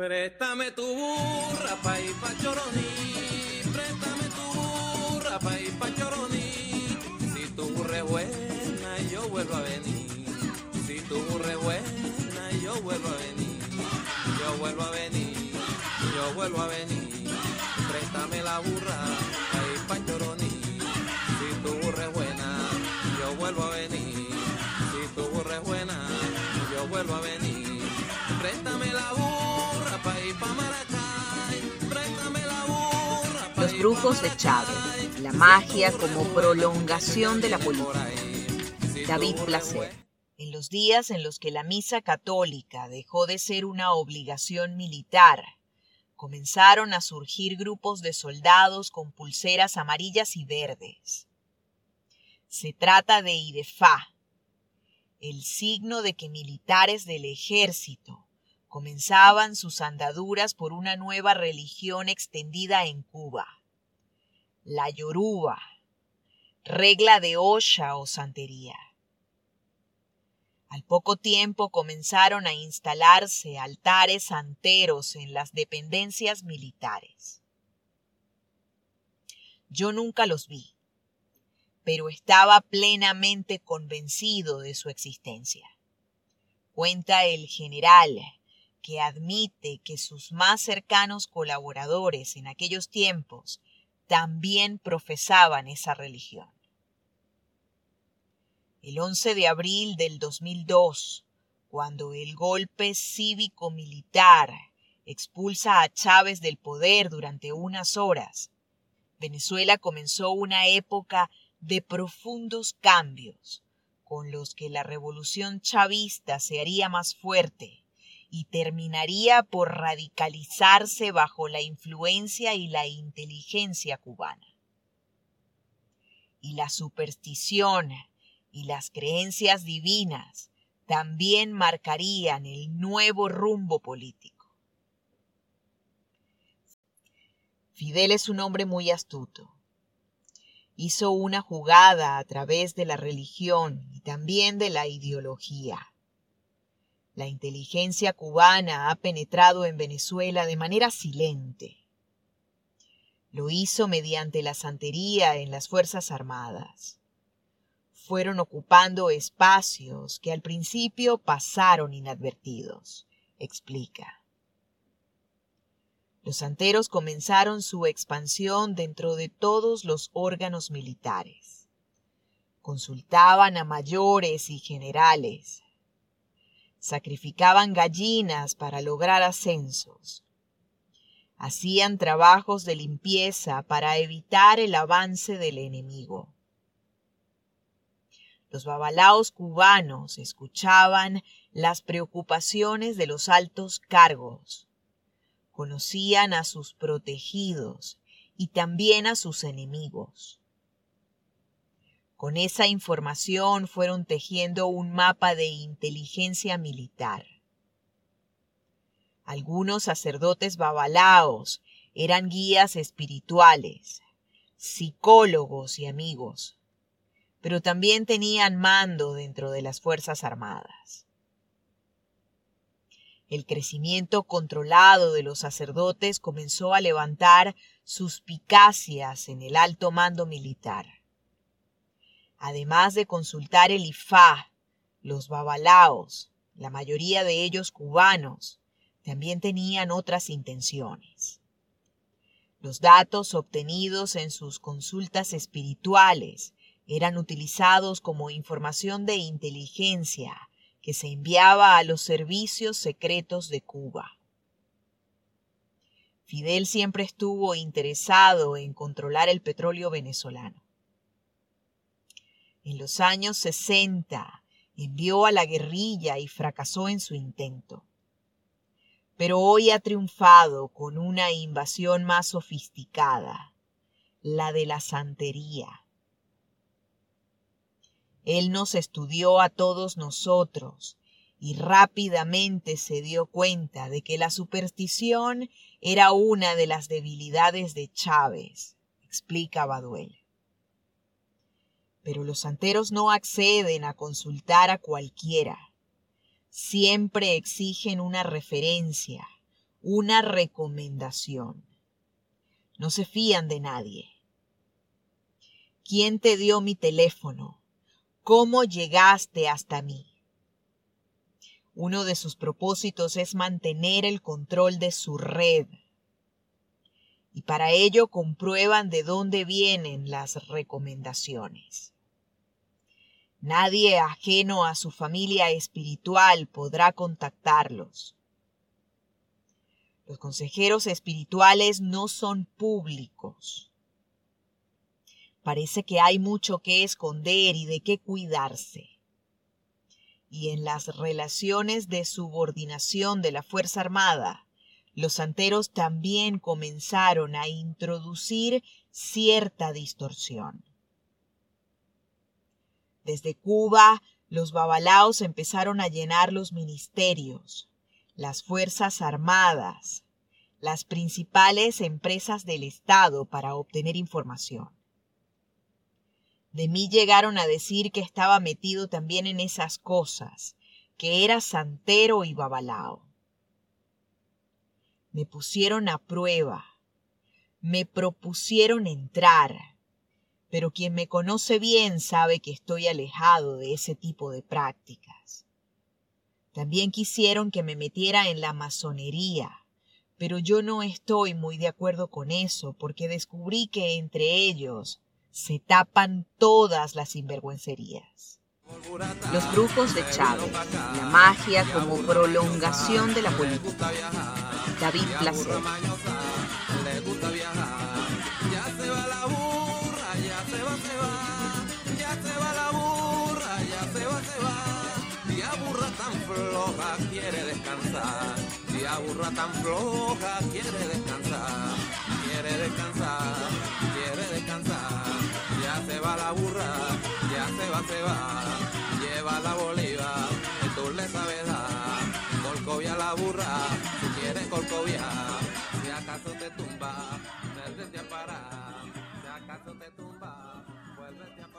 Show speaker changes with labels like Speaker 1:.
Speaker 1: Préstame tu burra pa' ir pa' Choroní, préstame tu burra pa' ir pa' Choroní. Si tu burra es buena, yo vuelvo a venir. Si tu burra es buena, yo vuelvo a venir. Yo vuelvo a venir, yo vuelvo a venir. Préstame la burra pa' ir pa' Choroní. Si tu burra es buena, yo vuelvo a venir. Si tu burra es buena, yo vuelvo a venir. Préstame la burra pa'
Speaker 2: de Chávez, la magia como prolongación de la política. David Placer. En los días en los que la misa católica dejó de ser una obligación militar, comenzaron a surgir grupos de soldados con pulseras amarillas y verdes. Se trata de IDEFA, el signo de que militares del ejército comenzaban sus andaduras por una nueva religión extendida en Cuba, la Yoruba, regla de Osha o santería. Al poco tiempo comenzaron a instalarse altares santeros en las dependencias militares. Yo nunca los vi, pero estaba plenamente convencido de su existencia. Cuenta el general que admite que sus más cercanos colaboradores en aquellos tiempos también profesaban esa religión. El 11 de abril del 2002, cuando el golpe cívico-militar expulsa a Chávez del poder durante unas horas, Venezuela comenzó una época de profundos cambios, con los que la revolución chavista se haría más fuerte y terminaría por radicalizarse bajo la influencia y la inteligencia cubana. Y la superstición y las creencias divinas también marcarían el nuevo rumbo político. Fidel es un hombre muy astuto. Hizo una jugada a través de la religión y también de la ideología. La inteligencia cubana ha penetrado en Venezuela de manera silente. Lo hizo mediante la santería en las Fuerzas Armadas fueron ocupando espacios que al principio pasaron inadvertidos, explica. Los santeros comenzaron su expansión dentro de todos los órganos militares. Consultaban a mayores y generales. Sacrificaban gallinas para lograr ascensos. Hacían trabajos de limpieza para evitar el avance del enemigo los babalaos cubanos escuchaban las preocupaciones de los altos cargos, conocían a sus protegidos y también a sus enemigos. Con esa información fueron tejiendo un mapa de inteligencia militar. Algunos sacerdotes babalaos eran guías espirituales, psicólogos y amigos pero también tenían mando dentro de las Fuerzas Armadas. El crecimiento controlado de los sacerdotes comenzó a levantar suspicacias en el alto mando militar. Además de consultar el IFA, los babalaos, la mayoría de ellos cubanos, también tenían otras intenciones. Los datos obtenidos en sus consultas espirituales eran utilizados como información de inteligencia que se enviaba a los servicios secretos de Cuba. Fidel siempre estuvo interesado en controlar el petróleo venezolano. En los años 60 envió a la guerrilla y fracasó en su intento. Pero hoy ha triunfado con una invasión más sofisticada, la de la santería. Él nos estudió a todos nosotros y rápidamente se dio cuenta de que la superstición era una de las debilidades de Chávez, explica Baduel. Pero los santeros no acceden a consultar a cualquiera. Siempre exigen una referencia, una recomendación. No se fían de nadie. ¿Quién te dio mi teléfono? ¿Cómo llegaste hasta mí? Uno de sus propósitos es mantener el control de su red. Y para ello comprueban de dónde vienen las recomendaciones. Nadie ajeno a su familia espiritual podrá contactarlos. Los consejeros espirituales no son públicos. Parece que hay mucho que esconder y de qué cuidarse. Y en las relaciones de subordinación de la Fuerza Armada, los santeros también comenzaron a introducir cierta distorsión. Desde Cuba, los babalaos empezaron a llenar los ministerios, las fuerzas armadas, las principales empresas del Estado para obtener información. De mí llegaron a decir que estaba metido también en esas cosas, que era santero y babalao. Me pusieron a prueba, me propusieron entrar, pero quien me conoce bien sabe que estoy alejado de ese tipo de prácticas. También quisieron que me metiera en la masonería, pero yo no estoy muy de acuerdo con eso porque descubrí que entre ellos se tapan todas las sinvergüencerías. Los brujos de Chávez, la magia como prolongación de la política. David Placer.
Speaker 1: quiere descansar, tía burra tan floja quiere descansar, quiere descansar, quiere descansar, ya se va la burra, ya se va, se va, lleva la boliva, que tú le sabes dar, colcovia la burra, si quieres colcovia, si acaso te tumba, vuélvete a parar, si acaso te tumba, vuélvete a parar.